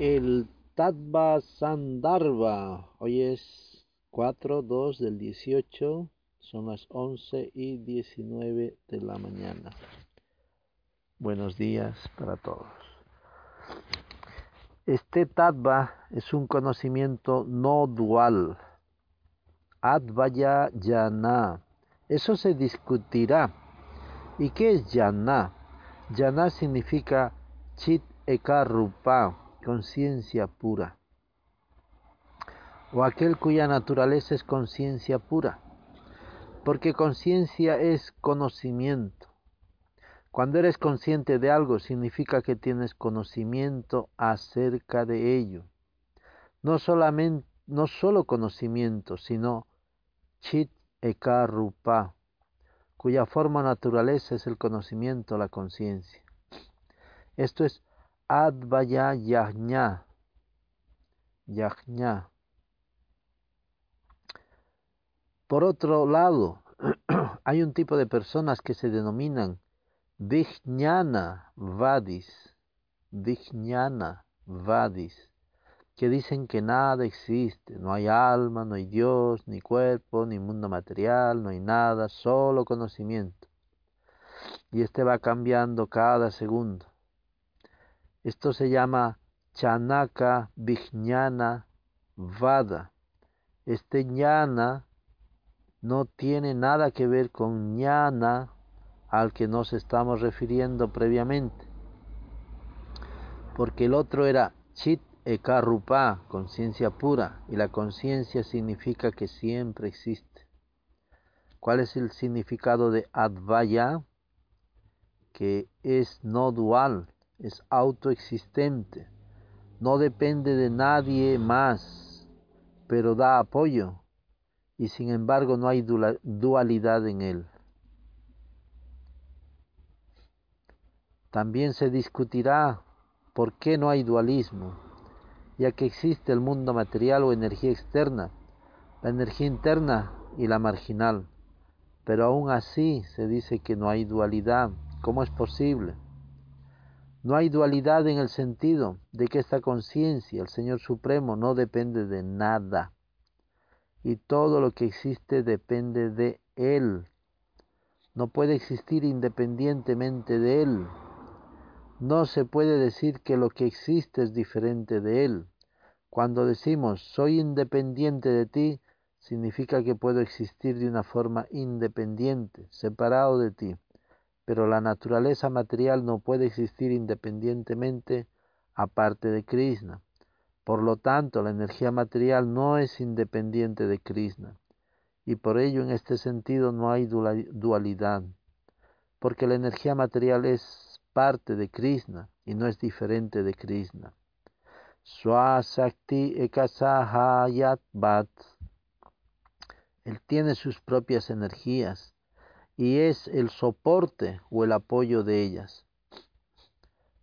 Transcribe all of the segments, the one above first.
El Tatva Sandharva. Hoy es 4-2 del 18. Son las 11 y 19 de la mañana. Buenos días para todos. Este Tattva es un conocimiento no dual. Advaya Yana. Eso se discutirá. ¿Y qué es Yana? Yana significa Chit Ekarupa conciencia pura, o aquel cuya naturaleza es conciencia pura, porque conciencia es conocimiento. Cuando eres consciente de algo significa que tienes conocimiento acerca de ello. No solamente no solo conocimiento, sino chit ekarupa, cuya forma naturaleza es el conocimiento, la conciencia. Esto es Advaya Yajna. Yajna. Por otro lado, hay un tipo de personas que se denominan Vijnana Vadis. Vijnana Vadis. Que dicen que nada existe, no hay alma, no hay Dios, ni cuerpo, ni mundo material, no hay nada, solo conocimiento. Y este va cambiando cada segundo. Esto se llama Chanaka Vijnana Vada. Este ñana no tiene nada que ver con ñana al que nos estamos refiriendo previamente. Porque el otro era Chit Ekarupa, conciencia pura, y la conciencia significa que siempre existe. ¿Cuál es el significado de Advaya? Que es no dual, es autoexistente, no depende de nadie más, pero da apoyo y sin embargo no hay dualidad en él. También se discutirá por qué no hay dualismo, ya que existe el mundo material o energía externa, la energía interna y la marginal. Pero aún así se dice que no hay dualidad. ¿Cómo es posible? No hay dualidad en el sentido de que esta conciencia, el Señor Supremo, no depende de nada. Y todo lo que existe depende de Él. No puede existir independientemente de Él. No se puede decir que lo que existe es diferente de Él. Cuando decimos soy independiente de ti, significa que puedo existir de una forma independiente, separado de ti pero la naturaleza material no puede existir independientemente aparte de Krishna. Por lo tanto, la energía material no es independiente de Krishna. Y por ello en este sentido no hay dualidad, porque la energía material es parte de Krishna y no es diferente de Krishna. Swasakti ekasahayat bat. Él tiene sus propias energías y es el soporte o el apoyo de ellas.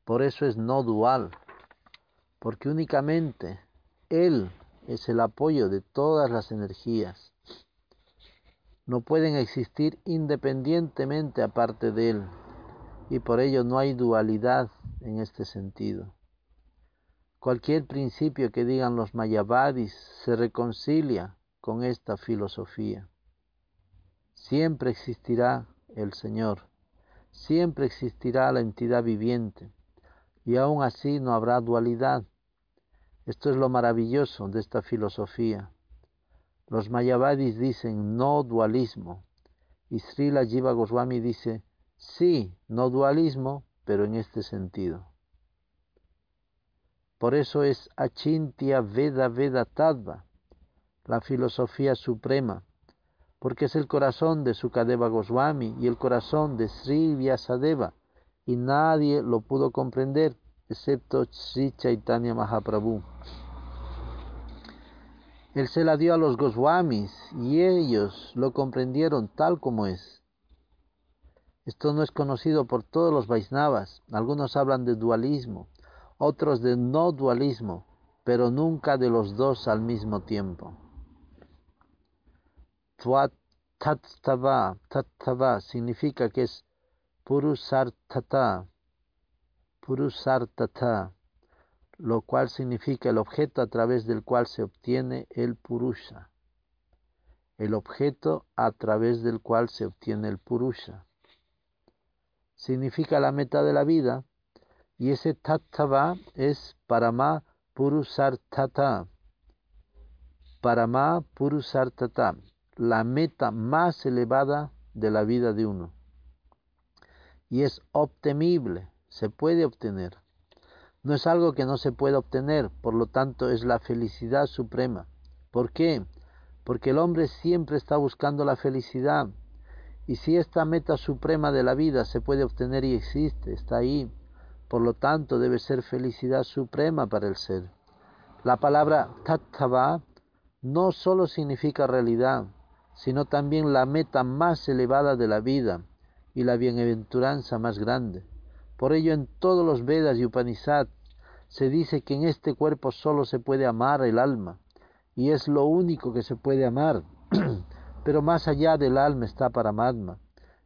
Por eso es no dual, porque únicamente Él es el apoyo de todas las energías. No pueden existir independientemente aparte de Él, y por ello no hay dualidad en este sentido. Cualquier principio que digan los mayavadis se reconcilia con esta filosofía. Siempre existirá el Señor, siempre existirá la entidad viviente y aún así no habrá dualidad. Esto es lo maravilloso de esta filosofía. Los Mayavadis dicen no dualismo y Srila Jiva Goswami dice sí, no dualismo, pero en este sentido. Por eso es Achintya Veda Veda Tattva, la filosofía suprema, porque es el corazón de Sukadeva Goswami y el corazón de Sri Vyasadeva, y nadie lo pudo comprender excepto Sri Chaitanya Mahaprabhu. Él se la dio a los Goswamis y ellos lo comprendieron tal como es. Esto no es conocido por todos los Vaisnavas. Algunos hablan de dualismo, otros de no dualismo, pero nunca de los dos al mismo tiempo. Tattava, tattava significa que es purusartata, purusartata, lo cual significa el objeto a través del cual se obtiene el purusha. El objeto a través del cual se obtiene el purusha. Significa la meta de la vida y ese tattva es parama purusartata. Parama purusartata, la meta más elevada de la vida de uno. Y es obtenible, se puede obtener. No es algo que no se pueda obtener, por lo tanto es la felicidad suprema. ¿Por qué? Porque el hombre siempre está buscando la felicidad. Y si esta meta suprema de la vida se puede obtener y existe, está ahí, por lo tanto debe ser felicidad suprema para el ser. La palabra tattva no solo significa realidad, sino también la meta más elevada de la vida y la bienaventuranza más grande. Por ello en todos los Vedas y Upanishads se dice que en este cuerpo solo se puede amar el alma, y es lo único que se puede amar. Pero más allá del alma está Paramatma,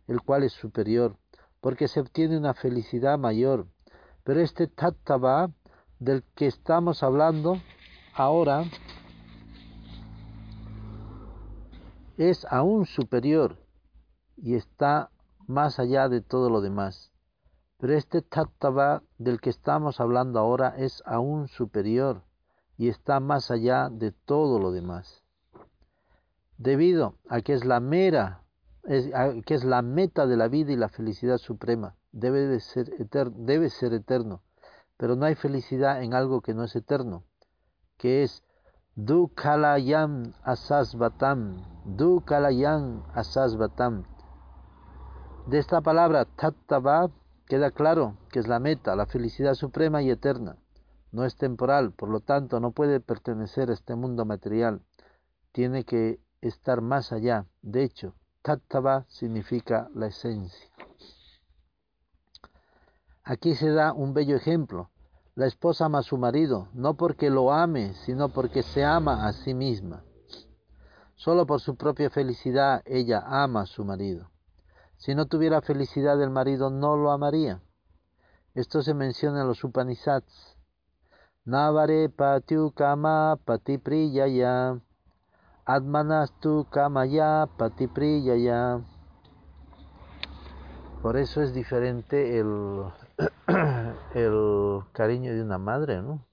el cual es superior, porque se obtiene una felicidad mayor. Pero este tattva del que estamos hablando ahora es aún superior y está más allá de todo lo demás. Pero este tattva del que estamos hablando ahora es aún superior y está más allá de todo lo demás. Debido a que es la mera, que es la meta de la vida y la felicidad suprema, debe, de ser eterno, debe ser eterno. Pero no hay felicidad en algo que no es eterno, que es Dukalayam asasvatam, Dukalayam asasvatam. De esta palabra tattva Queda claro que es la meta, la felicidad suprema y eterna. No es temporal, por lo tanto no puede pertenecer a este mundo material. Tiene que estar más allá. De hecho, tattva significa la esencia. Aquí se da un bello ejemplo. La esposa ama a su marido, no porque lo ame, sino porque se ama a sí misma. Solo por su propia felicidad ella ama a su marido. Si no tuviera felicidad del marido, no lo amaría. Esto se menciona en los Upanishads. Navare patiu kama patipriyaya. Admanastu kamaya patipriyaya. Por eso es diferente el, el cariño de una madre, ¿no?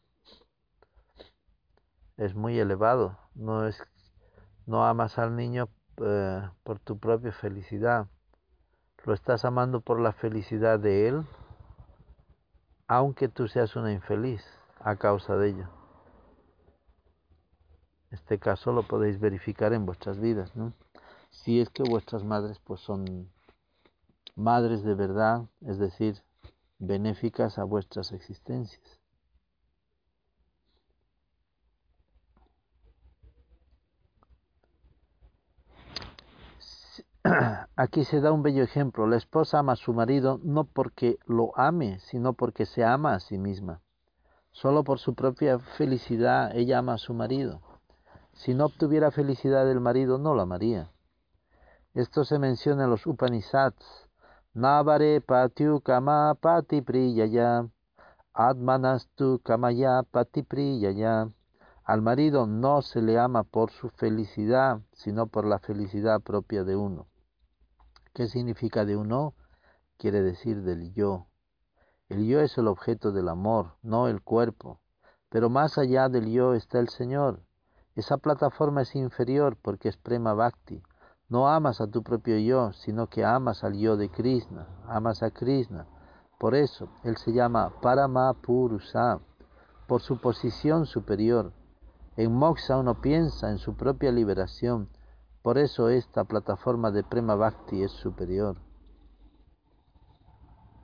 Es muy elevado. No es no amas al niño eh, por tu propia felicidad lo estás amando por la felicidad de Él, aunque tú seas una infeliz a causa de ello. Este caso lo podéis verificar en vuestras vidas, ¿no? Si es que vuestras madres pues son madres de verdad, es decir, benéficas a vuestras existencias. Aquí se da un bello ejemplo. La esposa ama a su marido no porque lo ame, sino porque se ama a sí misma. Solo por su propia felicidad ella ama a su marido. Si no obtuviera felicidad del marido, no lo amaría. Esto se menciona en los Upanishads. Navare patiu kama pati priyaya. Admanastu kamaya pati priyaya. Al marido no se le ama por su felicidad, sino por la felicidad propia de uno. ¿Qué significa de uno? Quiere decir del yo. El yo es el objeto del amor, no el cuerpo. Pero más allá del yo está el Señor. Esa plataforma es inferior porque es prema bhakti. No amas a tu propio yo, sino que amas al yo de Krishna, amas a Krishna. Por eso él se llama Parama Purusa, por su posición superior. En Moksha uno piensa en su propia liberación, por eso esta plataforma de Prema Bhakti es superior.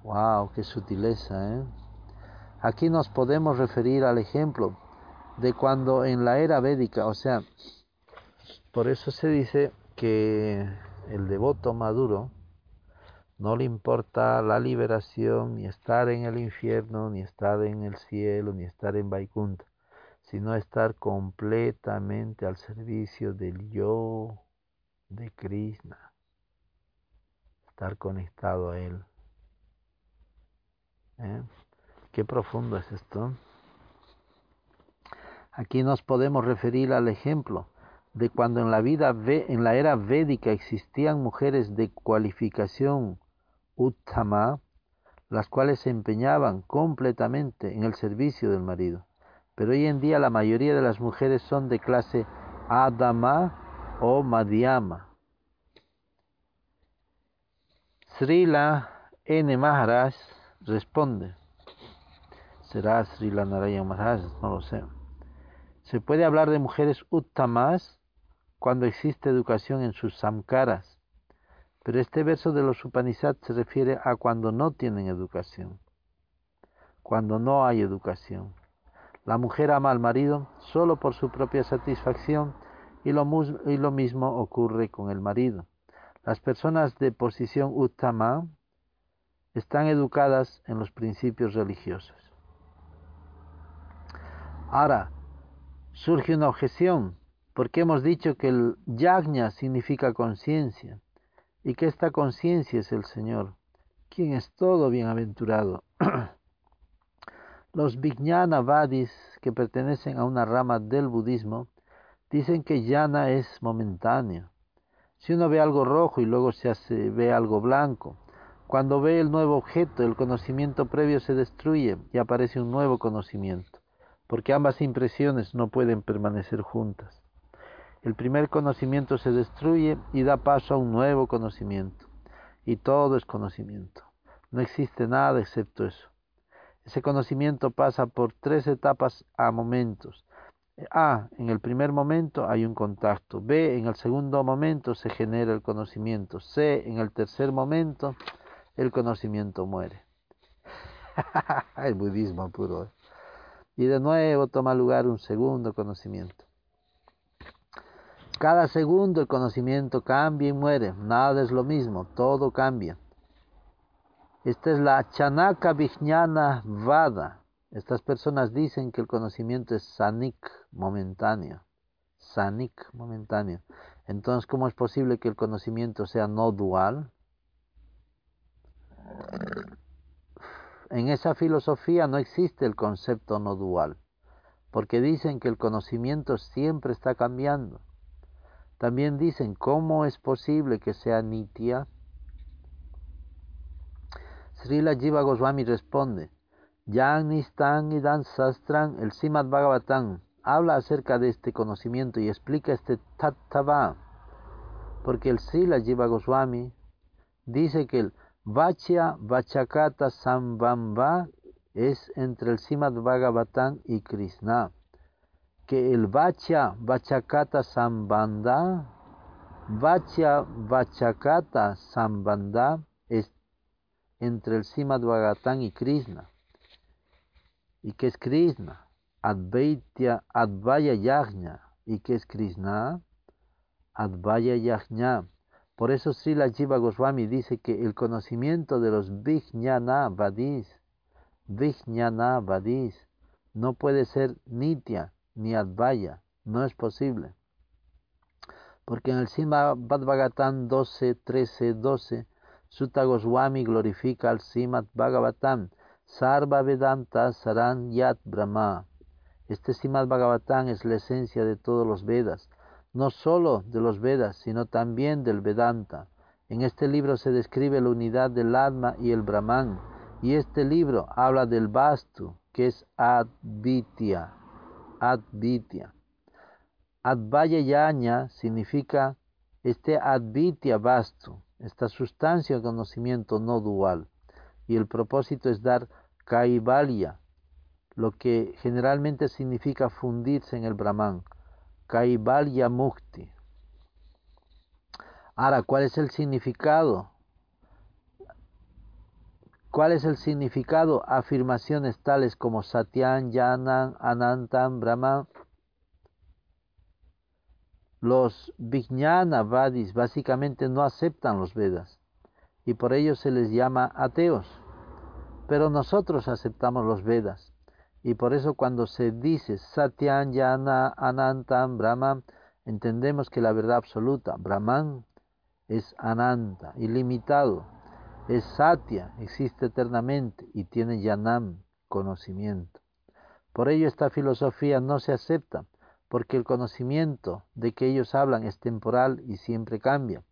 ¡Wow! ¡Qué sutileza! ¿eh? Aquí nos podemos referir al ejemplo de cuando en la era védica, o sea, por eso se dice que el devoto maduro no le importa la liberación, ni estar en el infierno, ni estar en el cielo, ni estar en Vaikunta, sino estar completamente al servicio del yo de Krishna, estar conectado a él. ¿Eh? Qué profundo es esto. Aquí nos podemos referir al ejemplo de cuando en la vida en la era védica existían mujeres de cualificación uttama, las cuales se empeñaban completamente en el servicio del marido. Pero hoy en día la mayoría de las mujeres son de clase Adama o Madhyama. Srila N. Maharaj responde. ¿Será Srila Narayana Maharaj? No lo sé. Se puede hablar de mujeres uttamas cuando existe educación en sus samkaras, pero este verso de los Upanishads se refiere a cuando no tienen educación, cuando no hay educación. La mujer ama al marido solo por su propia satisfacción y lo, mismo ocurre con el marido. Las personas de posición uttama están educadas en los principios religiosos. Ahora, surge una objeción, porque hemos dicho que el yagna significa conciencia y que esta conciencia es el Señor, quien es todo bienaventurado. Los Vijnana Vadis, que pertenecen a una rama del budismo, dicen que yana es momentáneo, si uno ve algo rojo y luego se hace, ve algo blanco, cuando ve el nuevo objeto, el conocimiento previo se destruye y aparece un nuevo conocimiento, porque ambas impresiones no pueden permanecer juntas. El primer conocimiento se destruye y da paso a un nuevo conocimiento, y todo es conocimiento. No existe nada excepto eso. Ese conocimiento pasa por tres etapas a momentos, a, en el primer momento hay un contacto. B, en el segundo momento se genera el conocimiento. C, en el tercer momento el conocimiento muere. el budismo puro. ¿eh? Y de nuevo toma lugar un segundo conocimiento. Cada segundo el conocimiento cambia y muere. Nada es lo mismo, todo cambia. Esta es la Chanaka Vijnana Vada. Estas personas dicen que el conocimiento es sanik, momentáneo. Sanik, momentáneo. Entonces, ¿cómo es posible que el conocimiento sea no dual? En esa filosofía no existe el concepto no dual, porque dicen que el conocimiento siempre está cambiando. También dicen, ¿cómo es posible que sea nitya? Srila Jiva Goswami responde, Yang Nistan y Sastran, el Simad Bhagavatam, habla acerca de este conocimiento y explica este Tattva, porque el Sila Jiva Goswami dice que el Vachya Vachakata Sambamba es entre el Simad Bhagavatam y Krishna, que el Vachya Vachakata Sambanda, Vachya Vachakata Sambanda es entre el Simad Bhagavatam y Krishna ¿Y qué es Krishna? Advaitya, Advaya Yajna. ¿Y qué es Krishna? Advaya Yajna. Por eso Srila Jiva Goswami dice que el conocimiento de los Vijnana Vadis, Vijnana Vadis, no puede ser Nitya ni Advaya, no es posible. Porque en el Sima Bhagavatam 12, 13, 12, Sutta Goswami glorifica al Simad Bhagavatam Sarva Vedanta Saran Yat Brahma. Este Simad Bhagavatam es la esencia de todos los Vedas, no solo de los Vedas, sino también del Vedanta. En este libro se describe la unidad del Atma y el Brahman, y este libro habla del Vastu, que es Advitya. Advitya. Advaya Yaña significa este Advitya Vastu, esta sustancia de conocimiento no dual y el propósito es dar kaivalya, lo que generalmente significa fundirse en el Brahman, kaivalya mukti. Ahora, ¿cuál es el significado? ¿Cuál es el significado? Afirmaciones tales como Satyan, Yanan, Anantam, Brahman. Los Vijnana Vadis básicamente no aceptan los Vedas y por ello se les llama ateos. Pero nosotros aceptamos los Vedas y por eso cuando se dice Satyan, Yana, Anantam, Brahman, entendemos que la verdad absoluta, Brahman, es Ananta, ilimitado, es Satya, existe eternamente y tiene Yanam, conocimiento. Por ello esta filosofía no se acepta, porque el conocimiento de que ellos hablan es temporal y siempre cambia.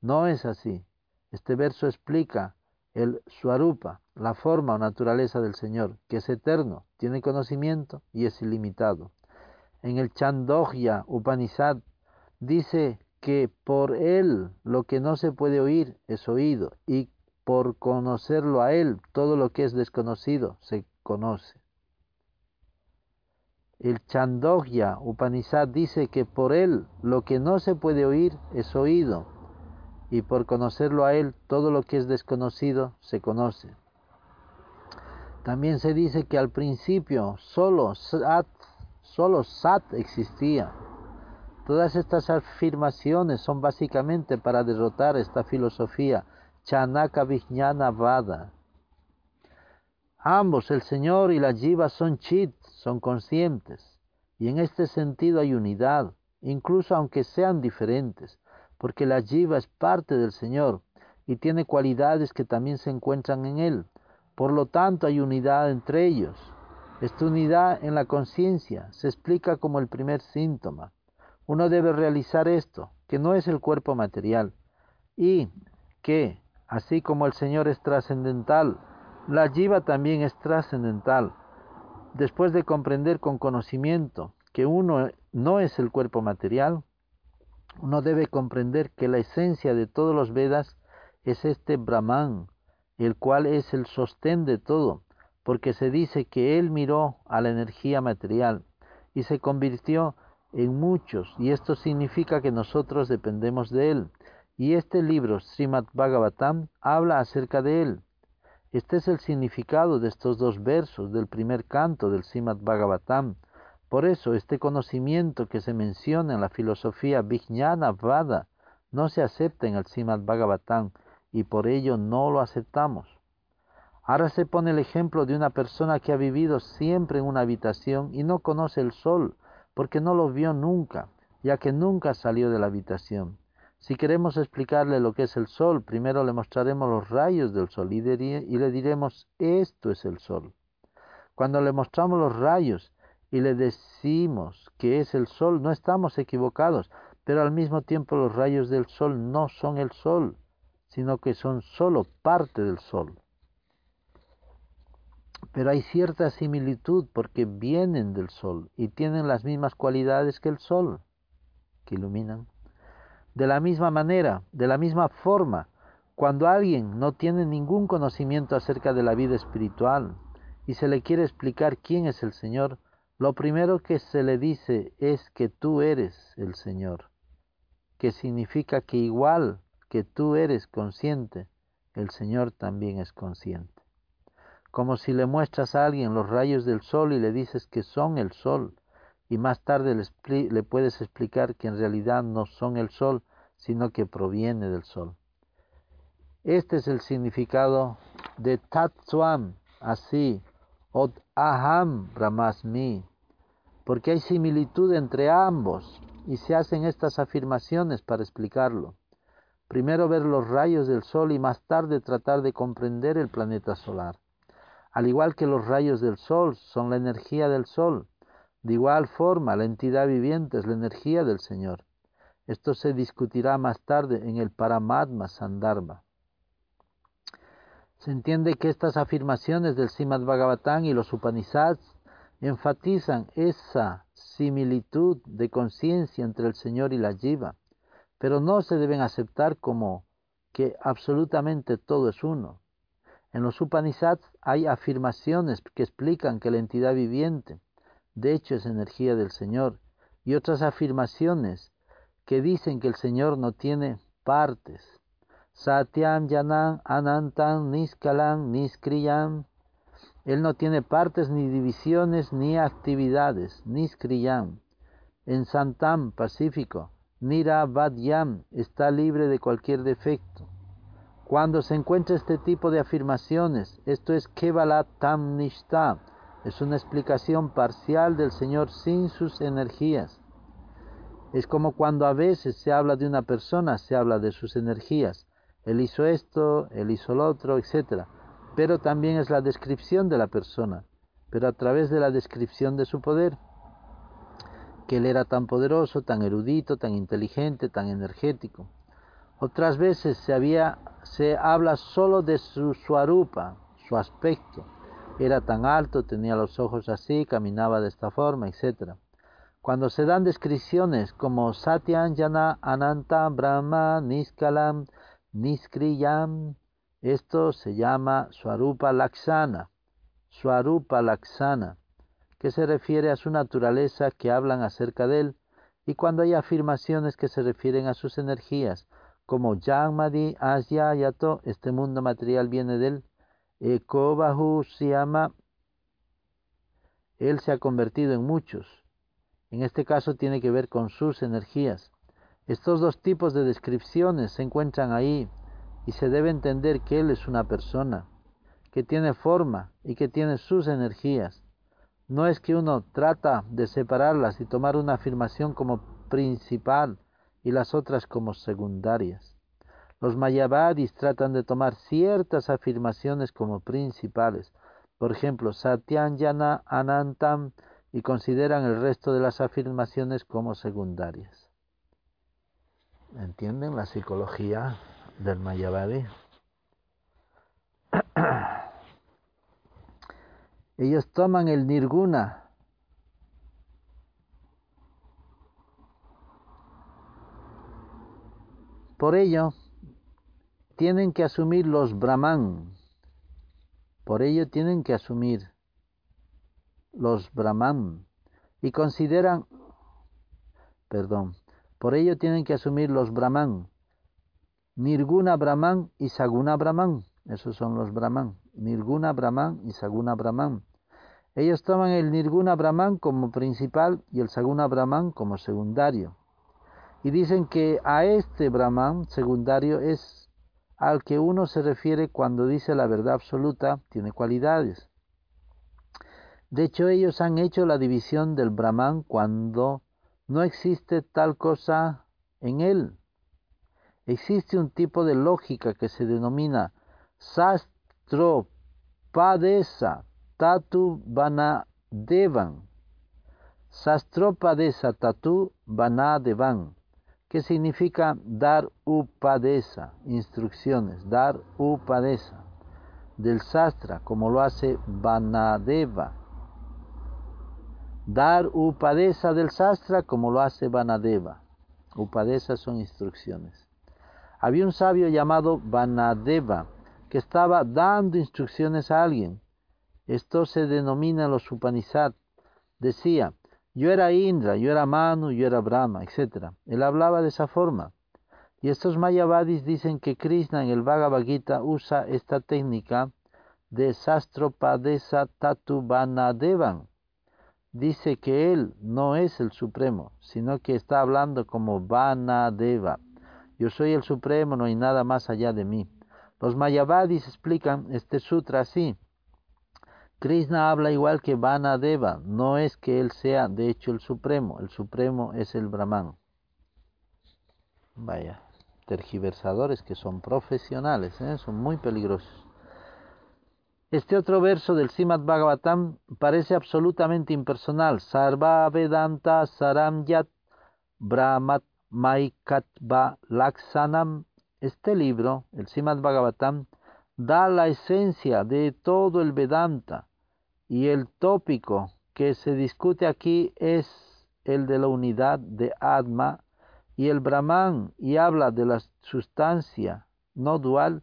No es así. Este verso explica el Swarupa, la forma o naturaleza del Señor, que es eterno, tiene conocimiento y es ilimitado. En el Chandogya Upanishad dice que por él lo que no se puede oír es oído y por conocerlo a Él, todo lo que es desconocido se conoce. El Chandogya Upanishad dice que por Él lo que no se puede oír es oído, y por conocerlo a Él, todo lo que es desconocido se conoce. También se dice que al principio solo Sat, solo Sat existía. Todas estas afirmaciones son básicamente para derrotar esta filosofía Chanaka Vijnana Vada. Ambos, el Señor y la Jiva, son chit, son conscientes, y en este sentido hay unidad, incluso aunque sean diferentes, porque la Jiva es parte del Señor y tiene cualidades que también se encuentran en Él. Por lo tanto, hay unidad entre ellos. Esta unidad en la conciencia se explica como el primer síntoma. Uno debe realizar esto, que no es el cuerpo material, y que Así como el Señor es trascendental, la jiva también es trascendental. Después de comprender con conocimiento que uno no es el cuerpo material, uno debe comprender que la esencia de todos los Vedas es este Brahman, el cual es el sostén de todo, porque se dice que él miró a la energía material y se convirtió en muchos, y esto significa que nosotros dependemos de él. Y este libro, Srimad Bhagavatam, habla acerca de él. Este es el significado de estos dos versos del primer canto del Srimad Bhagavatam. Por eso, este conocimiento que se menciona en la filosofía Vijnana Vada no se acepta en el Srimad Bhagavatam y por ello no lo aceptamos. Ahora se pone el ejemplo de una persona que ha vivido siempre en una habitación y no conoce el sol, porque no lo vio nunca, ya que nunca salió de la habitación. Si queremos explicarle lo que es el sol, primero le mostraremos los rayos del sol y, le diremos, esto es el sol. Cuando le mostramos los rayos y le decimos que es el sol, no estamos equivocados, pero al mismo tiempo los rayos del sol no son el sol, sino que son solo parte del sol. Pero hay cierta similitud porque vienen del sol y tienen las mismas cualidades que el sol, que iluminan. De la misma manera, de la misma forma, cuando alguien no tiene ningún conocimiento acerca de la vida espiritual y se le quiere explicar quién es el Señor, lo primero que se le dice es que tú eres el Señor, que significa que igual que tú eres consciente, el Señor también es consciente. Como si le muestras a alguien los rayos del sol y le dices que son el sol, y más tarde le, puedes explicar que en realidad no son el sol, sino que proviene del sol. Este es el significado de Tatswam, así, Od Aham Brahmasmi, porque hay similitud entre ambos y se hacen estas afirmaciones para explicarlo. Primero ver los rayos del sol y más tarde tratar de comprender el planeta solar. Al igual que los rayos del sol son la energía del sol, de igual forma la entidad viviente es la energía del Señor. Esto se discutirá más tarde en el Paramatma Sandarbha. Se entiende que estas afirmaciones del Srimad Bhagavatam y los Upanishads enfatizan esa similitud de conciencia entre el Señor y la Jiva, pero no se deben aceptar como que absolutamente todo es uno. En los Upanishads hay afirmaciones que explican que la entidad viviente, de hecho, es energía del Señor, y otras afirmaciones que dicen que el Señor no tiene partes. Satyam Yanam Anantam Niskalam Niskriyam. Él no tiene partes ni divisiones ni actividades, Niskriyam. En Santam, Pacífico, Nira Vadyam está libre de cualquier defecto. Cuando se encuentra este tipo de afirmaciones, esto es Kevala Tam Nishta, es una explicación parcial del Señor sin sus energías. Es como cuando a veces se habla de una persona, se habla de sus energías. Él hizo esto, él hizo lo otro, etc. Pero también es la descripción de la persona, pero a través de la descripción de su poder que él era tan poderoso, tan erudito, tan inteligente, tan energético. Otras veces se, había, se habla solo de su suarupa, su aspecto. Era tan alto, tenía los ojos así, caminaba de esta forma, etc. Cuando se dan descripciones como Satyanjana, Ananta, Brahma, Niskalam, Niskriyam, esto se llama Swarupa Laksana. Swarupa Laksana que se refiere a su naturaleza que hablan acerca de él, y cuando hay afirmaciones que se refieren a sus energías, como Yangmadi Asya Yato, este mundo material viene de él, Ekobahu llama él se ha convertido en muchos. En este caso tiene que ver con sus energías. Estos dos tipos de descripciones se encuentran ahí y se debe entender que él es una persona, que tiene forma y que tiene sus energías. No es que uno trata de separarlas y tomar una afirmación como principal y las otras como secundarias. Los mayavadis tratan de tomar ciertas afirmaciones como principales, por ejemplo, Satyanyana Anantam, y consideran el resto de las afirmaciones como secundarias. ¿Entienden la psicología del mayavadi? Ellos toman el nirguna. Por ello, tienen que asumir los brahman. Por ello tienen que asumir los brahman. Y consideran, perdón, por ello tienen que asumir los brahman. Nirguna brahman y saguna brahman. Esos son los brahman. Nirguna brahman y saguna brahman. Ellos toman el Nirguna Brahman como principal y el Saguna Brahman como secundario. Y dicen que a este Brahman secundario es al que uno se refiere cuando dice la verdad absoluta, tiene cualidades. De hecho, ellos han hecho la división del Brahman cuando no existe tal cosa en él. Existe un tipo de lógica que se denomina sastropadesa, tatu devan. Sastropadesa tatu devan, que significa dar upadesa, instrucciones, dar upadesa, del sastra, como lo hace Vanadeva. Dar upadesa del sastra, como lo hace Vanadeva. Upadesa son instrucciones. Había un sabio llamado Vanadeva que estaba dando instrucciones a alguien esto se denomina los Upanishad. Decía, yo era Indra, yo era Manu, yo era Brahma, etc. Él hablaba de esa forma. Y estos Mayavadis dicen que Krishna en el Bhagavad Gita usa esta técnica de Sastropadesa Tatu Vanadevan. Dice que él no es el Supremo, sino que está hablando como Vanadeva. Yo soy el Supremo, no hay nada más allá de mí. Los Mayavadis explican este sutra así. Krishna habla igual que Vanadeva, no es que él sea de hecho el Supremo, el Supremo es el Brahman. Vaya, tergiversadores que son profesionales, ¿eh? son muy peligrosos. Este otro verso del Simad Bhagavatam parece absolutamente impersonal. Sarva Vedanta Saramyat Brahmat Maikatva Laksanam. Este libro, el Simad Bhagavatam, da la esencia de todo el Vedanta y el tópico que se discute aquí es el de la unidad de Atma y el Brahman y habla de la sustancia no dual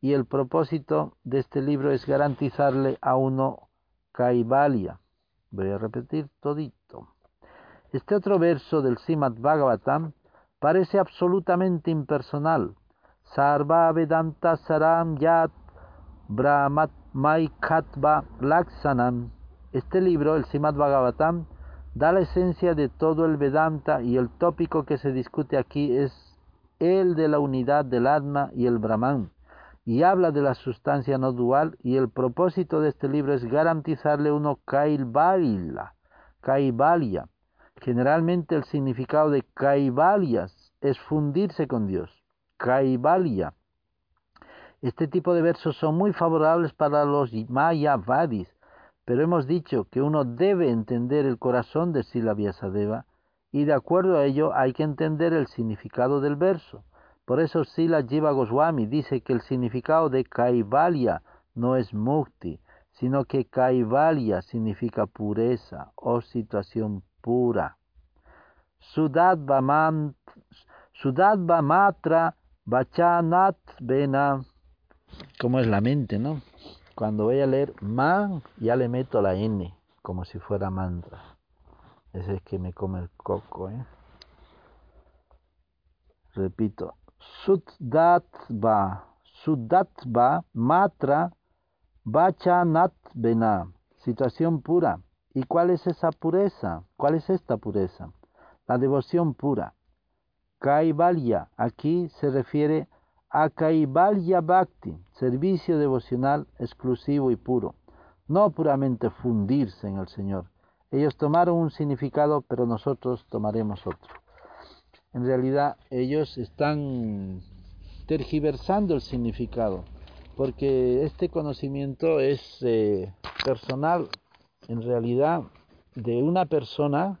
y el propósito de este libro es garantizarle a uno Kaivalya. Voy a repetir todito. Este otro verso del Simad Bhagavatam parece absolutamente impersonal. Sarva Vedanta Saram Yat Brahmat Maikatva Laksanam. Este libro, el Simad Bhagavatam, da la esencia de todo el Vedanta y el tópico que se discute aquí es el de la unidad del Atma y el Brahman, y habla de la sustancia no dual y el propósito de este libro es garantizarle uno Kaivalya, Kaivalya. Generalmente el significado de Kaivalyas es fundirse con Dios. Kaivalya. Este tipo de versos son muy favorables para los Mayavadis, pero hemos dicho que uno debe entender el corazón de Sila Vyasadeva y de acuerdo a ello hay que entender el significado del verso. Por eso Sila Jiva Goswami dice que el significado de Kaivalya no es mukti, sino que Kaivalya significa pureza o situación pura. Sudadva Matra Bachanat Bena, como es la mente, ¿no? Cuando voy a leer man, ya le meto la N, como si fuera mantra. Ese es que me come el coco, ¿eh? Repito, Sudatva, Sudatva Matra Bachanat Bena, situación pura. ¿Y cuál es esa pureza? ¿Cuál es esta pureza? La devoción pura. Kaivalya, aquí se refiere a Kaivalya Bhakti, servicio devocional exclusivo y puro, no puramente fundirse en el Señor. Ellos tomaron un significado, pero nosotros tomaremos otro. En realidad ellos están tergiversando el significado, porque este conocimiento es eh, personal, en realidad, de una persona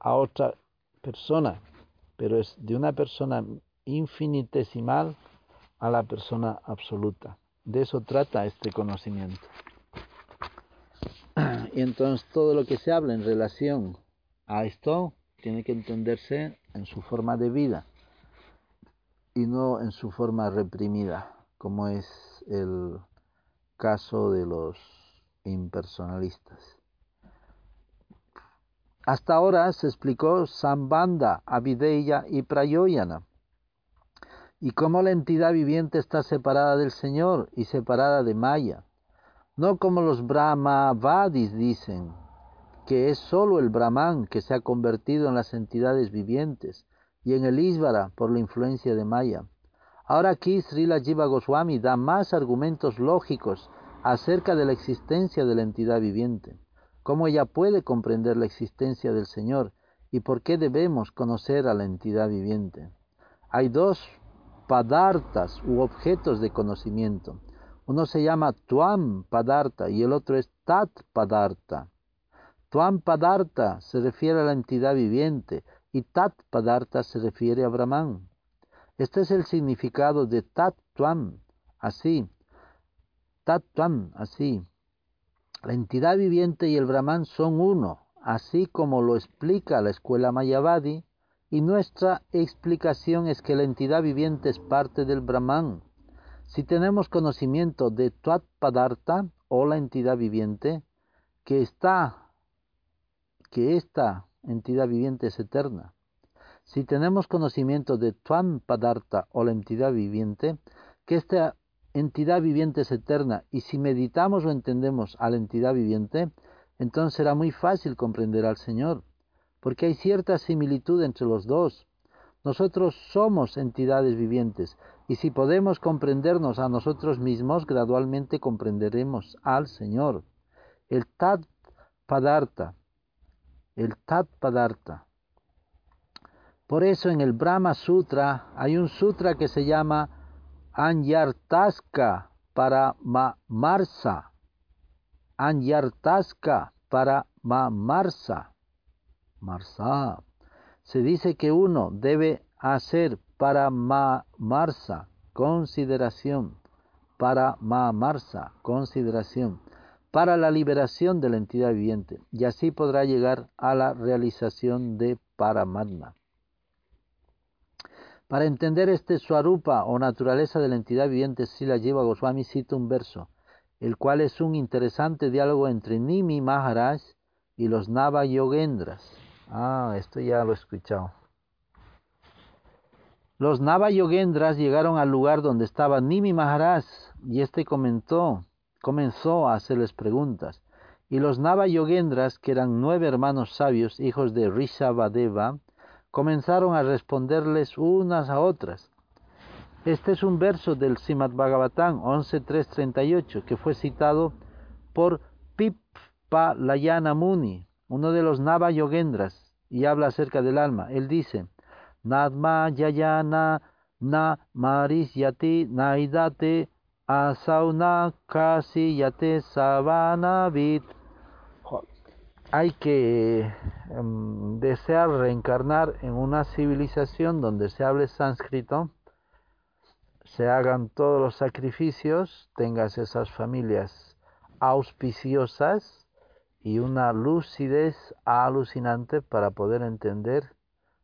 a otra persona pero es de una persona infinitesimal a la persona absoluta. De eso trata este conocimiento. Y entonces todo lo que se habla en relación a esto tiene que entenderse en su forma de vida y no en su forma reprimida, como es el caso de los impersonalistas. Hasta ahora se explicó Sambanda, Avideya y Prayoyana, y cómo la entidad viviente está separada del Señor y separada de Maya, no como los Brahmavadis dicen, que es sólo el Brahman que se ha convertido en las entidades vivientes y en el Isvara por la influencia de Maya. Ahora aquí Srila Jiva Goswami da más argumentos lógicos acerca de la existencia de la entidad viviente cómo ella puede comprender la existencia del Señor y por qué debemos conocer a la entidad viviente. Hay dos padartas u objetos de conocimiento. Uno se llama Tuam Padarta y el otro es Tat Padarta. Tuam Padarta se refiere a la entidad viviente y Tat Padarta se refiere a Brahman. Este es el significado de Tat Tuam, así. Tat Tuam, así. La entidad viviente y el Brahman son uno, así como lo explica la escuela Mayavadi, y nuestra explicación es que la entidad viviente es parte del Brahman. Si tenemos conocimiento de Tuat Padarta o la entidad viviente, que está, que esta entidad viviente es eterna. Si tenemos conocimiento de Tuan Padarta o la entidad viviente, que esta entidad viviente es eterna y si meditamos o entendemos a la entidad viviente, entonces será muy fácil comprender al Señor, porque hay cierta similitud entre los dos. Nosotros somos entidades vivientes y si podemos comprendernos a nosotros mismos, gradualmente comprenderemos al Señor. El Tat Padarta, el Tat Padarta. Por eso en el Brahma Sutra hay un sutra que se llama Anyartaska para Mamarsa. Anyartaska para Mamarsa. Marsa. Se dice que uno debe hacer para Mamarsa consideración. Para Mamarsa consideración. Para la liberación de la entidad viviente. Y así podrá llegar a la realización de Paramatma. Para entender este Swarupa o naturaleza de la entidad viviente, Sila Jiva Goswami cita un verso, el cual es un interesante diálogo entre Nimi Maharaj y los Nava Yogendras. Ah, esto ya lo he escuchado. Los Navayogendras llegaron al lugar donde estaba Nimi Maharaj y este comentó, comenzó a hacerles preguntas. Y los Navayogendras, que eran nueve hermanos sabios, hijos de Rishabhadeva, comenzaron a responderles unas a otras. Este es un verso del Simad Bhagavatam 11.338 que fue citado por Pippa Layana Muni, uno de los Navayogendras, y habla acerca del alma. Él dice, Nadma Yayana Na Maris Yati Naidate Asauna Kasi Yate Savanavit. Hay que em, desear reencarnar en una civilización donde se hable sánscrito, se hagan todos los sacrificios, tengas esas familias auspiciosas y una lucidez alucinante para poder entender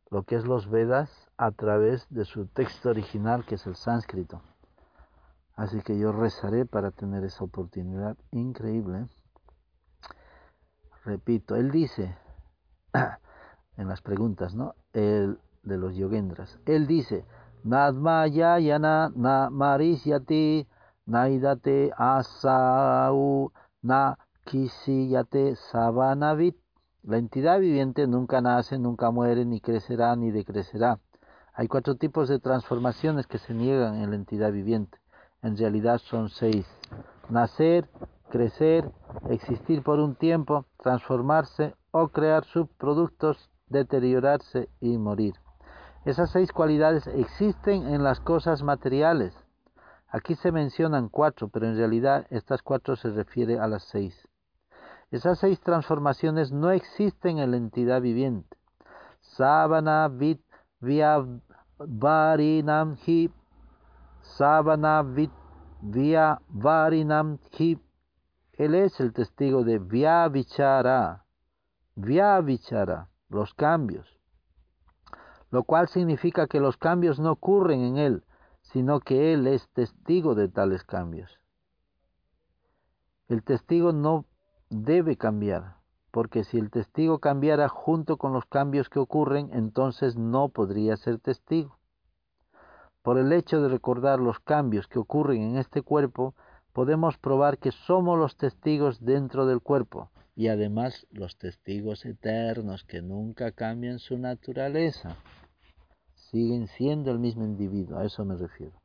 lo que es los Vedas a través de su texto original que es el sánscrito. Así que yo rezaré para tener esa oportunidad increíble. Repito, él dice en las preguntas, ¿no? El de los yogendras. Él dice, Nadmaya yana na marisyati naidate asau na kisiyate la entidad viviente nunca nace, nunca muere, ni crecerá, ni decrecerá. Hay cuatro tipos de transformaciones que se niegan en la entidad viviente. En realidad son seis. Nacer, crecer, existir por un tiempo, transformarse o crear subproductos, deteriorarse y morir. Esas seis cualidades existen en las cosas materiales. Aquí se mencionan cuatro, pero en realidad estas cuatro se refiere a las seis. Esas seis transformaciones no existen en la entidad viviente. Sabana vit varinam hi. Sabana vit varinam hi. Él es el testigo de via vichara. Via vichara, los cambios. Lo cual significa que los cambios no ocurren en él, sino que él es testigo de tales cambios. El testigo no debe cambiar, porque si el testigo cambiara junto con los cambios que ocurren, entonces no podría ser testigo. Por el hecho de recordar los cambios que ocurren en este cuerpo, podemos probar que somos los testigos dentro del cuerpo y además los testigos eternos que nunca cambian su naturaleza. Siguen siendo el mismo individuo, a eso me refiero.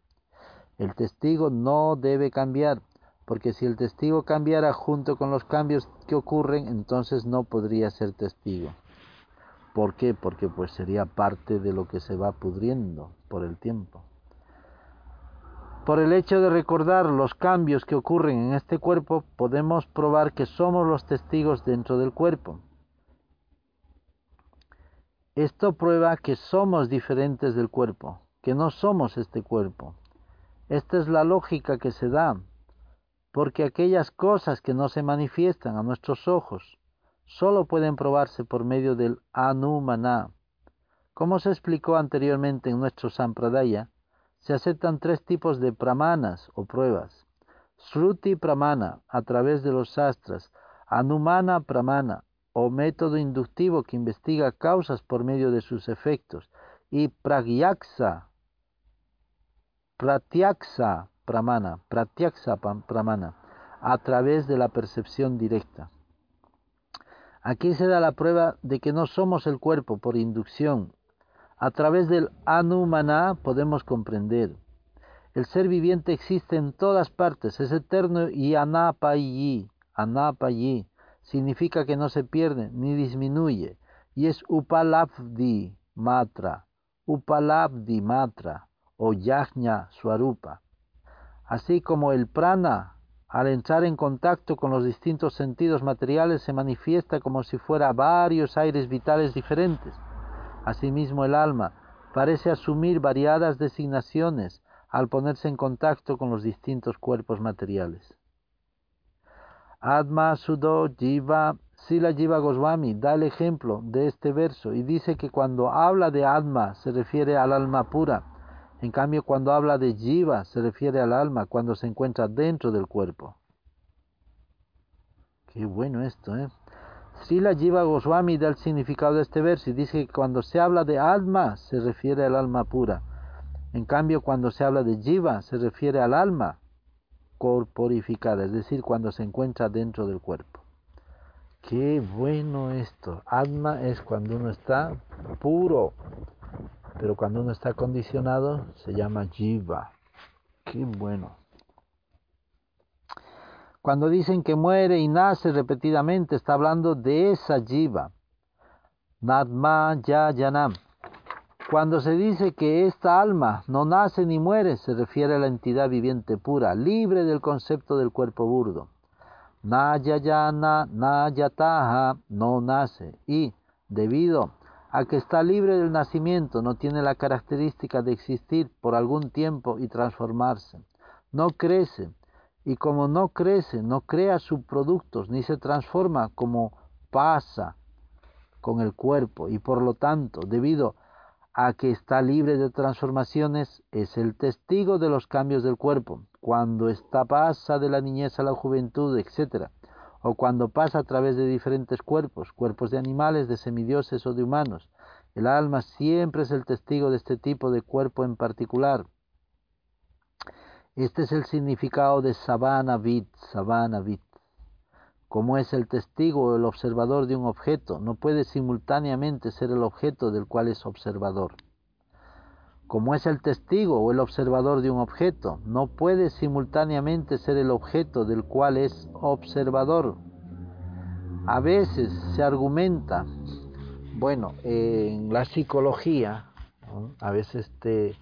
El testigo no debe cambiar, porque si el testigo cambiara junto con los cambios que ocurren, entonces no podría ser testigo. ¿Por qué? Porque pues sería parte de lo que se va pudriendo por el tiempo. Por el hecho de recordar los cambios que ocurren en este cuerpo, podemos probar que somos los testigos dentro del cuerpo. Esto prueba que somos diferentes del cuerpo, que no somos este cuerpo. Esta es la lógica que se da porque aquellas cosas que no se manifiestan a nuestros ojos solo pueden probarse por medio del anumana. Como se explicó anteriormente en nuestro Sampradaya, se aceptan tres tipos de pramanas o pruebas. Sruti pramana, a través de los astras, anumana pramana, o método inductivo que investiga causas por medio de sus efectos, y pragyaksa, pratyaksa, pramana, pratyaksa pramana, a través de la percepción directa. Aquí se da la prueba de que no somos el cuerpo por inducción. A través del anumana podemos comprender. El ser viviente existe en todas partes, es eterno y anapayi, anapayi, significa que no se pierde ni disminuye, y es upalabdi matra, upalabdi matra, o yajna swarupa así como el prana, al entrar en contacto con los distintos sentidos materiales, se manifiesta como si fuera varios aires vitales diferentes. Asimismo, el alma parece asumir variadas designaciones al ponerse en contacto con los distintos cuerpos materiales. Atma Sudo Jiva Sila Jiva Goswami da el ejemplo de este verso y dice que cuando habla de Atma se refiere al alma pura en cambio, cuando habla de jiva, se refiere al alma cuando se encuentra dentro del cuerpo. Qué bueno esto, ¿eh? Srila Jiva Goswami da el significado de este verso y dice que cuando se habla de alma, se refiere al alma pura. En cambio, cuando se habla de jiva, se refiere al alma corporificada, es decir, cuando se encuentra dentro del cuerpo. Qué bueno esto. Alma es cuando uno está puro, pero cuando uno está condicionado se llama jiva. Qué bueno. Cuando dicen que muere y nace repetidamente, está hablando de esa jiva. Nadma ya yanam. Cuando se dice que esta alma no nace ni muere, se refiere a la entidad viviente pura, libre del concepto del cuerpo burdo. Nayayana, Nayataha, no nace. Y, debido a que está libre del nacimiento, no tiene la característica de existir por algún tiempo y transformarse. No crece. Y como no crece, no crea subproductos, ni se transforma como pasa con el cuerpo. Y por lo tanto, debido a que está libre de transformaciones, es el testigo de los cambios del cuerpo, cuando está pasa de la niñez a la juventud, etc., o cuando pasa a través de diferentes cuerpos, cuerpos de animales, de semidioses o de humanos. El alma siempre es el testigo de este tipo de cuerpo en particular. Este es el significado de sabana vid, sabana vid como es el testigo o el observador de un objeto, no puede simultáneamente ser el objeto del cual es observador. Como es el testigo o el observador de un objeto, no puede simultáneamente ser el objeto del cual es observador. A veces se argumenta, bueno, en la psicología, a veces te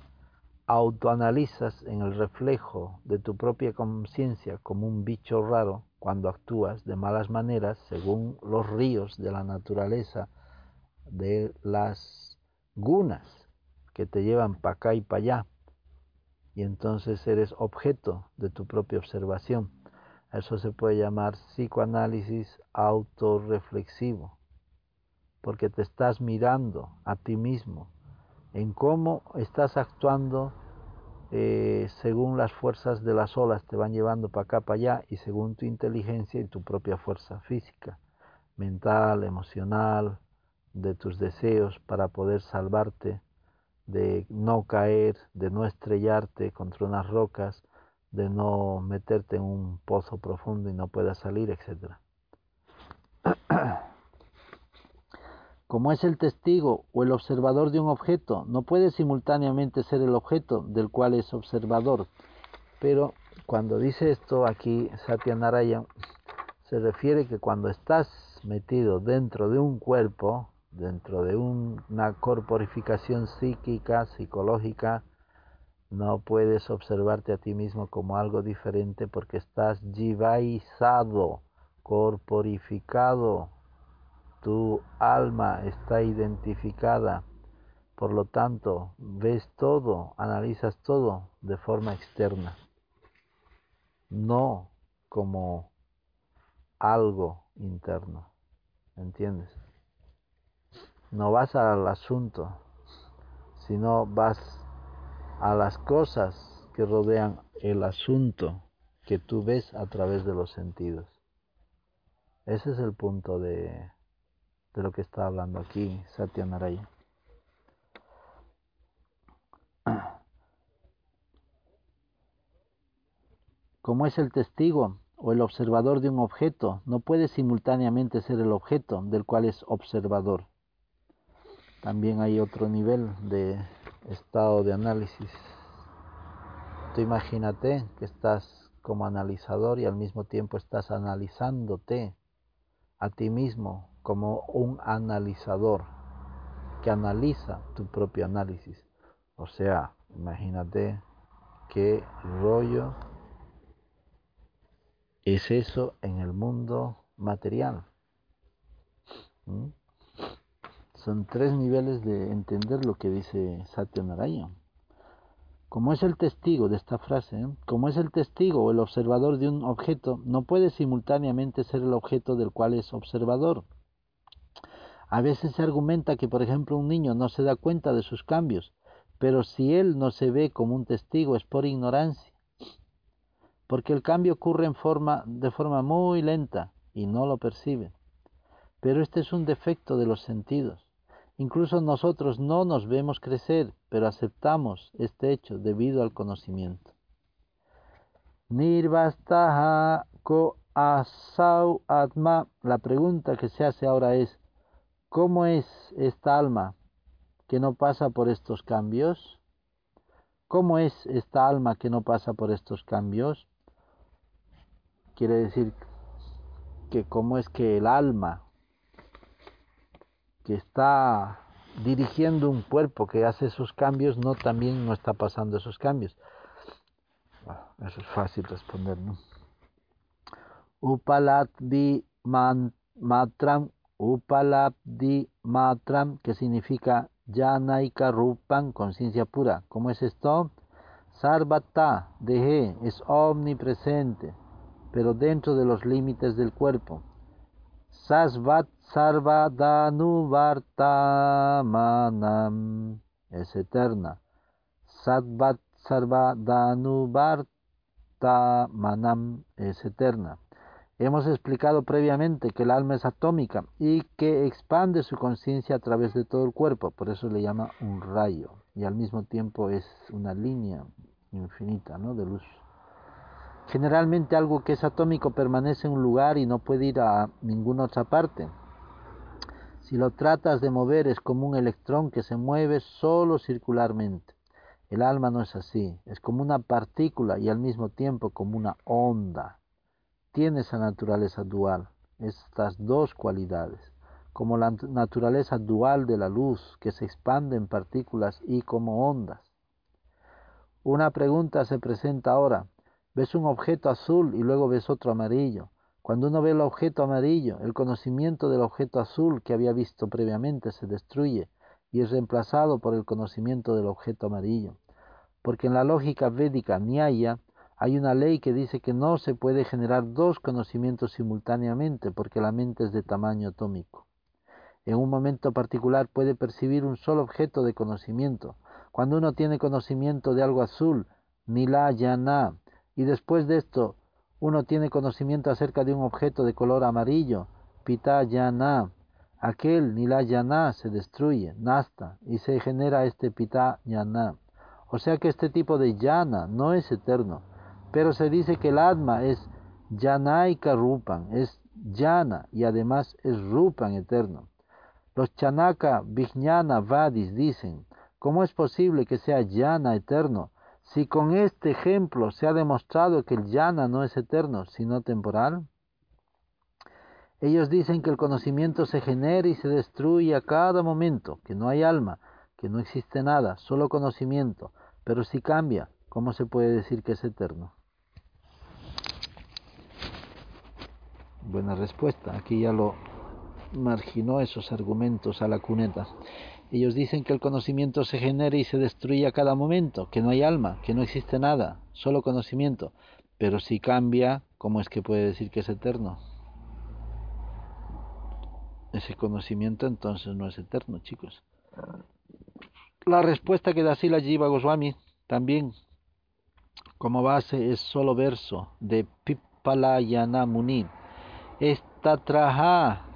autoanalizas en el reflejo de tu propia conciencia como un bicho raro cuando actúas de malas maneras según los ríos de la naturaleza de las gunas que te llevan para acá y para allá. Y entonces eres objeto de tu propia observación. Eso se puede llamar psicoanálisis autorreflexivo, porque te estás mirando a ti mismo en cómo estás actuando eh, según las fuerzas de las olas te van llevando para acá, para allá, y según tu inteligencia y tu propia fuerza física, mental, emocional, de tus deseos para poder salvarte, de no caer, de no estrellarte contra unas rocas, de no meterte en un pozo profundo y no puedas salir, etc. Como es el testigo o el observador de un objeto, no puede simultáneamente ser el objeto del cual es observador. Pero cuando dice esto aquí Satyanarayana, se refiere que cuando estás metido dentro de un cuerpo, dentro de una corporificación psíquica, psicológica, no puedes observarte a ti mismo como algo diferente porque estás jivaizado, corporificado, tu alma está identificada, por lo tanto, ves todo, analizas todo de forma externa, no como algo interno, ¿entiendes? No vas al asunto, sino vas a las cosas que rodean el asunto que tú ves a través de los sentidos. Ese es el punto de de lo que está hablando aquí Satya Narayana. Como es el testigo o el observador de un objeto, no puede simultáneamente ser el objeto del cual es observador. También hay otro nivel de estado de análisis. Tú imagínate que estás como analizador y al mismo tiempo estás analizándote a ti mismo como un analizador que analiza tu propio análisis. O sea, imagínate qué rollo es eso en el mundo material. ¿Mm? Son tres niveles de entender lo que dice Satya Narayana. Como es el testigo de esta frase, como es el testigo o el observador de un objeto, no puede simultáneamente ser el objeto del cual es observador. A veces se argumenta que, por ejemplo, un niño no se da cuenta de sus cambios, pero si él no se ve como un testigo es por ignorancia, porque el cambio ocurre en forma, de forma muy lenta y no lo percibe. Pero este es un defecto de los sentidos. Incluso nosotros no nos vemos crecer, pero aceptamos este hecho debido al conocimiento. Nirvastaha ko asau atma. La pregunta que se hace ahora es, ¿cómo es esta alma que no pasa por estos cambios? ¿Cómo es esta alma que no pasa por estos cambios? Quiere decir que cómo es que el alma que está dirigiendo un cuerpo que hace esos cambios no también no está pasando esos cambios. eso es fácil responder, ¿no? Upalabdi matram, upalabdi matram, que significa Yanaika Rupan, conciencia pura. ¿Cómo es esto? Sarvata, deje, es omnipresente, pero dentro de los límites del cuerpo. Sasvat es eterna. Sarvadanuvartamanam es eterna. Hemos explicado previamente que el alma es atómica y que expande su conciencia a través de todo el cuerpo, por eso le llama un rayo y al mismo tiempo es una línea infinita ¿no? de luz. Generalmente algo que es atómico permanece en un lugar y no puede ir a ninguna otra parte. Si lo tratas de mover es como un electrón que se mueve solo circularmente. El alma no es así, es como una partícula y al mismo tiempo como una onda tiene esa naturaleza dual, estas dos cualidades, como la naturaleza dual de la luz que se expande en partículas y como ondas. Una pregunta se presenta ahora. Ves un objeto azul y luego ves otro amarillo. Cuando uno ve el objeto amarillo, el conocimiento del objeto azul que había visto previamente se destruye y es reemplazado por el conocimiento del objeto amarillo. Porque en la lógica védica Nyaya hay una ley que dice que no se puede generar dos conocimientos simultáneamente porque la mente es de tamaño atómico. En un momento particular puede percibir un solo objeto de conocimiento. Cuando uno tiene conocimiento de algo azul, nila yana, y después de esto uno tiene conocimiento acerca de un objeto de color amarillo, pita yana, aquel nila yana se destruye, nasta, y se genera este pita yana. O sea que este tipo de yana no es eterno, pero se dice que el Atma es Yanaika Rupan, es Yana y además es Rupan eterno. Los Chanaka Vijnana Vadis dicen, ¿cómo es posible que sea Yana eterno si con este ejemplo se ha demostrado que el Yana no es eterno, sino temporal? Ellos dicen que el conocimiento se genera y se destruye a cada momento, que no hay alma, que no existe nada, solo conocimiento, pero si cambia, ¿cómo se puede decir que es eterno? Buena respuesta. Aquí ya lo marginó esos argumentos a la cuneta. Ellos dicen que el conocimiento se genera y se destruye a cada momento, que no hay alma, que no existe nada, solo conocimiento. Pero si cambia, ¿cómo es que puede decir que es eterno? Ese conocimiento entonces no es eterno, chicos. La respuesta que da Sila Jiva Goswami también como base es solo verso de Pipalayana Muni Estatraha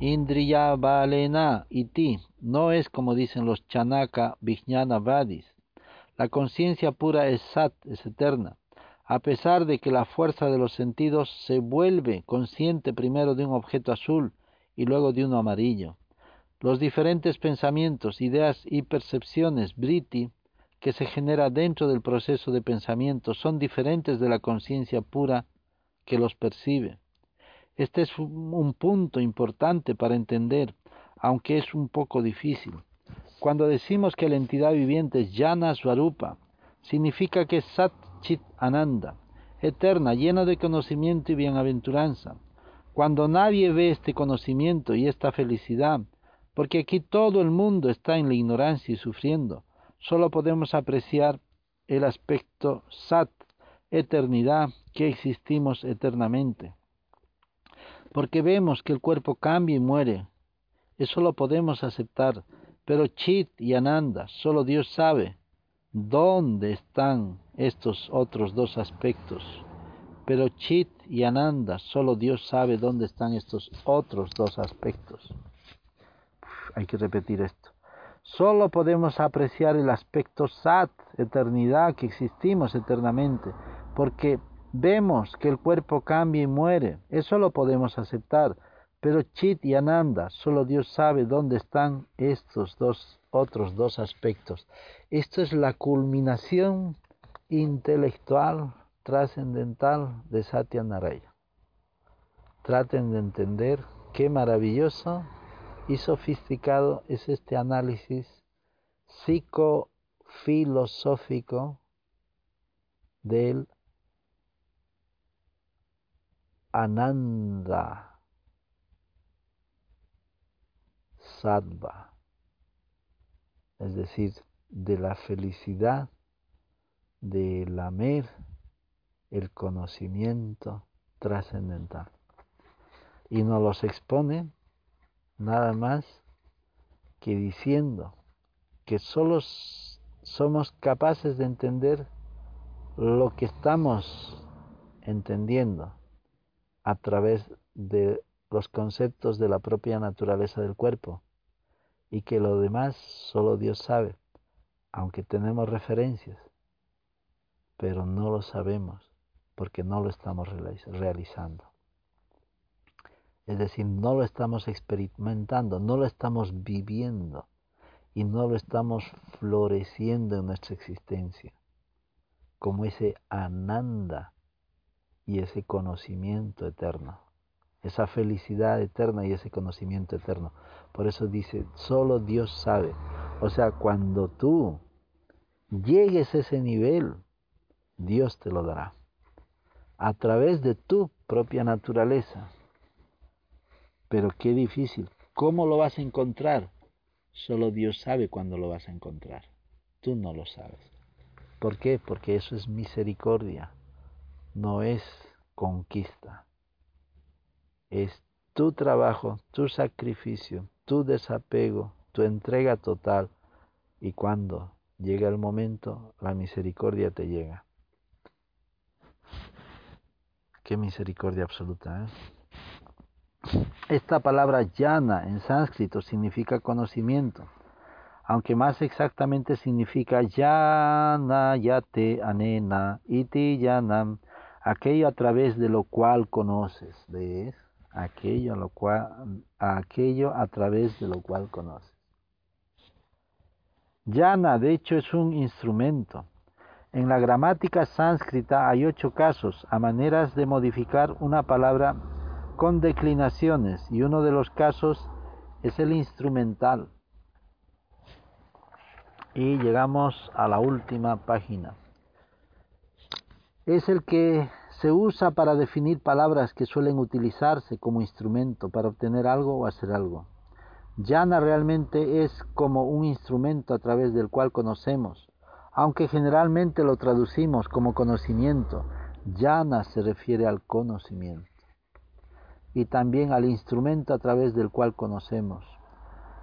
Indriya Valena Iti no es como dicen los Chanaka Vijnana Vadis. La conciencia pura es Sat, es eterna. A pesar de que la fuerza de los sentidos se vuelve consciente primero de un objeto azul y luego de uno amarillo. Los diferentes pensamientos, ideas y percepciones Briti que se genera dentro del proceso de pensamiento son diferentes de la conciencia pura que los percibe. Este es un punto importante para entender, aunque es un poco difícil. Cuando decimos que la entidad viviente es Jnana Swarupa, significa que es Sat Chit Ananda, eterna, llena de conocimiento y bienaventuranza. Cuando nadie ve este conocimiento y esta felicidad, porque aquí todo el mundo está en la ignorancia y sufriendo, solo podemos apreciar el aspecto Sat, eternidad, que existimos eternamente porque vemos que el cuerpo cambia y muere. Eso lo podemos aceptar, pero Chit y Ananda, solo Dios sabe dónde están estos otros dos aspectos. Pero Chit y Ananda, solo Dios sabe dónde están estos otros dos aspectos. hay que repetir esto. Solo podemos apreciar el aspecto sat, eternidad, que existimos eternamente, porque vemos que el cuerpo cambia y muere. Eso lo podemos aceptar. Pero Chit y Ananda, solo Dios sabe dónde están estos dos otros dos aspectos. Esto es la culminación intelectual trascendental de Satya Narayana. Traten de entender qué maravilloso y sofisticado es este análisis psicofilosófico del Ananda Sattva, es decir, de la felicidad de lamer el conocimiento trascendental. Y nos los expone nada más que diciendo que solo somos capaces de entender lo que estamos entendiendo a través de los conceptos de la propia naturaleza del cuerpo y que lo demás solo Dios sabe, aunque tenemos referencias, pero no lo sabemos porque no lo estamos realizando. Es decir, no lo estamos experimentando, no lo estamos viviendo y no lo estamos floreciendo en nuestra existencia, como ese ananda y ese conocimiento eterno, esa felicidad eterna y ese conocimiento eterno. Por eso dice, solo Dios sabe. O sea, cuando tú llegues a ese nivel, Dios te lo dará a través de tu propia naturaleza. Pero qué difícil. ¿Cómo lo vas a encontrar? Solo Dios sabe cuándo lo vas a encontrar. Tú no lo sabes. ¿Por qué? Porque eso es misericordia. No es conquista. Es tu trabajo, tu sacrificio, tu desapego, tu entrega total. Y cuando llega el momento, la misericordia te llega. Qué misericordia absoluta. ¿eh? Esta palabra yana en sánscrito significa conocimiento, aunque más exactamente significa yana yate anena iti yanam, aquello a través de lo cual conoces, ¿ves? Aquello a, lo cual, aquello a través de lo cual conoces. Yana, de hecho, es un instrumento en la gramática sánscrita hay ocho casos a maneras de modificar una palabra con declinaciones y uno de los casos es el instrumental. Y llegamos a la última página. Es el que se usa para definir palabras que suelen utilizarse como instrumento para obtener algo o hacer algo. Yana realmente es como un instrumento a través del cual conocemos, aunque generalmente lo traducimos como conocimiento, yana se refiere al conocimiento y también al instrumento a través del cual conocemos.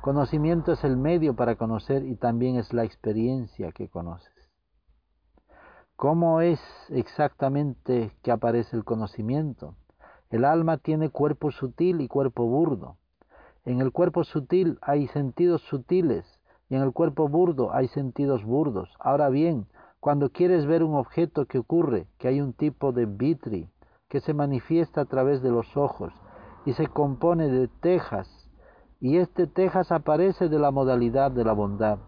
Conocimiento es el medio para conocer y también es la experiencia que conoces. ¿Cómo es exactamente que aparece el conocimiento? El alma tiene cuerpo sutil y cuerpo burdo. En el cuerpo sutil hay sentidos sutiles y en el cuerpo burdo hay sentidos burdos. Ahora bien, cuando quieres ver un objeto que ocurre, que hay un tipo de vitri que se manifiesta a través de los ojos y se compone de tejas, y este tejas aparece de la modalidad de la bondad.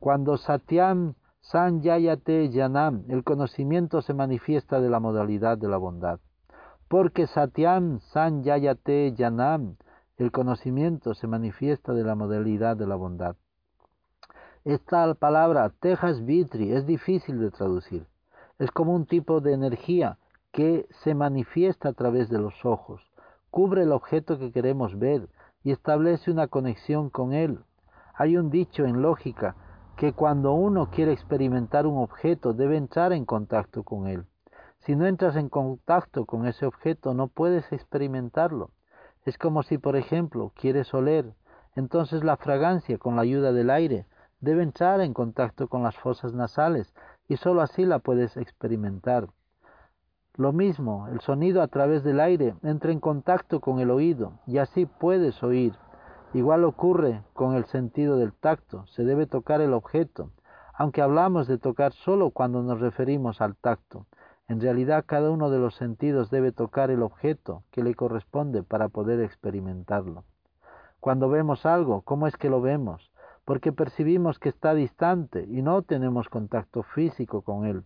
Cuando Satyam Sanyayate Yanam, el conocimiento se manifiesta de la modalidad de la bondad. Porque Satyam Sanyayate Yanam, el conocimiento se manifiesta de la modalidad de la bondad. Esta palabra tejas vitri es difícil de traducir. Es como un tipo de energía que se manifiesta a través de los ojos, cubre el objeto que queremos ver y establece una conexión con él. Hay un dicho en lógica que cuando uno quiere experimentar un objeto debe entrar en contacto con él. Si no entras en contacto con ese objeto no puedes experimentarlo. Es como si, por ejemplo, quieres oler, entonces la fragancia con la ayuda del aire debe entrar en contacto con las fosas nasales y sólo así la puedes experimentar. Lo mismo, el sonido a través del aire entra en contacto con el oído y así puedes oír. Igual ocurre con el sentido del tacto, se debe tocar el objeto, aunque hablamos de tocar solo cuando nos referimos al tacto. En realidad cada uno de los sentidos debe tocar el objeto que le corresponde para poder experimentarlo. Cuando vemos algo, ¿cómo es que lo vemos? Porque percibimos que está distante y no tenemos contacto físico con él.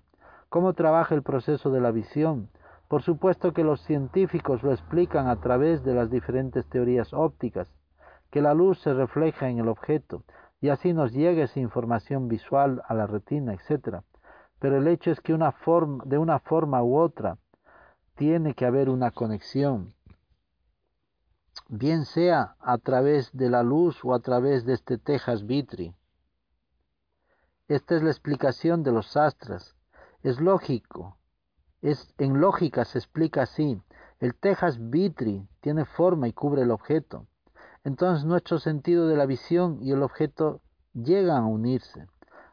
¿Cómo trabaja el proceso de la visión? Por supuesto que los científicos lo explican a través de las diferentes teorías ópticas, que la luz se refleja en el objeto y así nos llega esa información visual a la retina, etc. Pero el hecho es que una forma, de una forma u otra tiene que haber una conexión, bien sea a través de la luz o a través de este Tejas Vitri. Esta es la explicación de los astras. Es lógico es, en lógica se explica así. El Tejas Vitri tiene forma y cubre el objeto. Entonces nuestro sentido de la visión y el objeto llegan a unirse.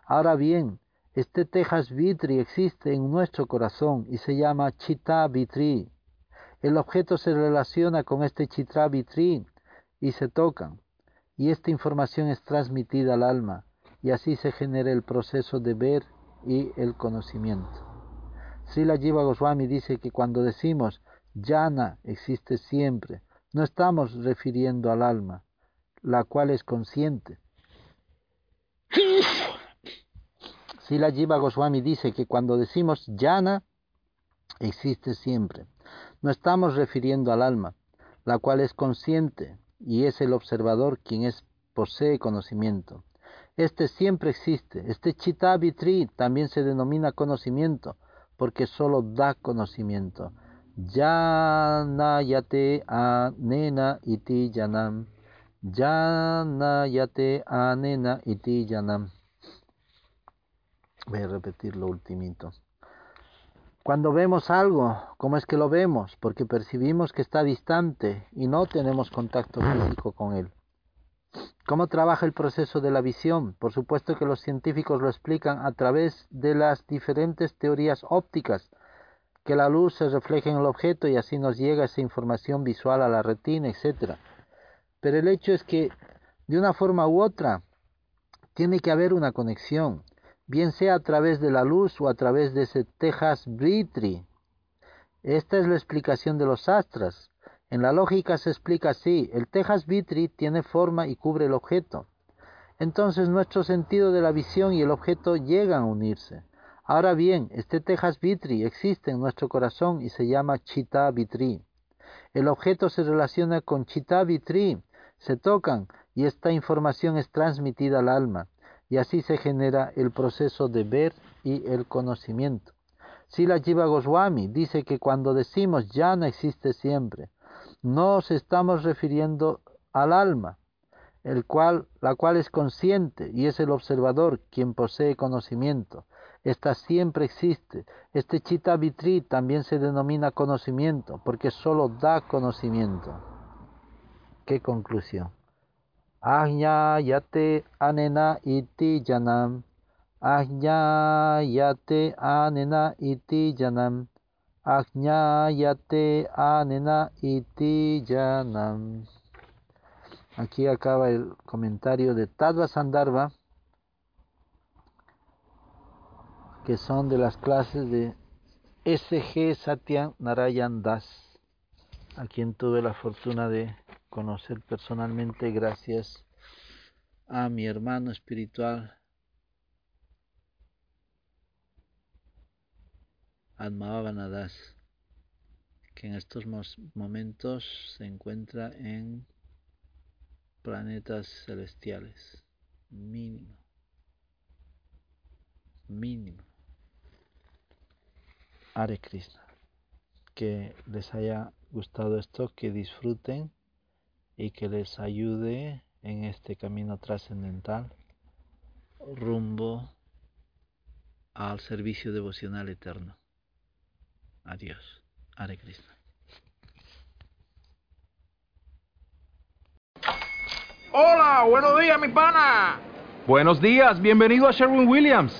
Ahora bien, este Tejas Vitri existe en nuestro corazón y se llama Chita Vitri. El objeto se relaciona con este Chitra Vitri y se tocan. Y esta información es transmitida al alma y así se genera el proceso de ver y el conocimiento. Srila Jiva Goswami dice que cuando decimos Jana existe siempre, no estamos refiriendo al alma, la cual es consciente. Srila Jiva Goswami dice que cuando decimos Jana existe siempre, no estamos refiriendo al alma, la cual es consciente y es el observador quien es, posee conocimiento. Este siempre existe. Este Chitabitri también se denomina conocimiento, porque solo da conocimiento. Yanayate anena iti yanam. Yanayate anena iti yanam. Voy a repetir lo ultimito. Cuando vemos algo, ¿cómo es que lo vemos? Porque percibimos que está distante y no tenemos contacto físico con él. ¿Cómo trabaja el proceso de la visión? Por supuesto que los científicos lo explican a través de las diferentes teorías ópticas, que la luz se refleja en el objeto y así nos llega esa información visual a la retina, etc. Pero el hecho es que de una forma u otra tiene que haber una conexión, bien sea a través de la luz o a través de ese Tejas Britri. Esta es la explicación de los astras. En la lógica se explica así, el Tejas Vitri tiene forma y cubre el objeto. Entonces nuestro sentido de la visión y el objeto llegan a unirse. Ahora bien, este Tejas Vitri existe en nuestro corazón y se llama Chita Vitri. El objeto se relaciona con Chita Vitri, se tocan y esta información es transmitida al alma y así se genera el proceso de ver y el conocimiento. Sila Jiva Goswami dice que cuando decimos ya no existe siempre, nos estamos refiriendo al alma, el cual, la cual es consciente y es el observador quien posee conocimiento. Esta siempre existe. Este chita vitri también se denomina conocimiento porque solo da conocimiento. ¿Qué conclusión? Ajña yate anena iti janam. Ajña yate anena iti janam. Ajñayate anena iti yanam. Aquí acaba el comentario de Tadva Sandharva, que son de las clases de S.G. Satya Narayan Das, a quien tuve la fortuna de conocer personalmente gracias a mi hermano espiritual Admavanadas, que en estos momentos se encuentra en planetas celestiales. Mínimo. Mínimo. Hare Krishna. Que les haya gustado esto, que disfruten y que les ayude en este camino trascendental rumbo al servicio devocional eterno. Adiós. Hare Krishna. Hola, buenos días, mi pana. Buenos días, bienvenido a Sherwin Williams.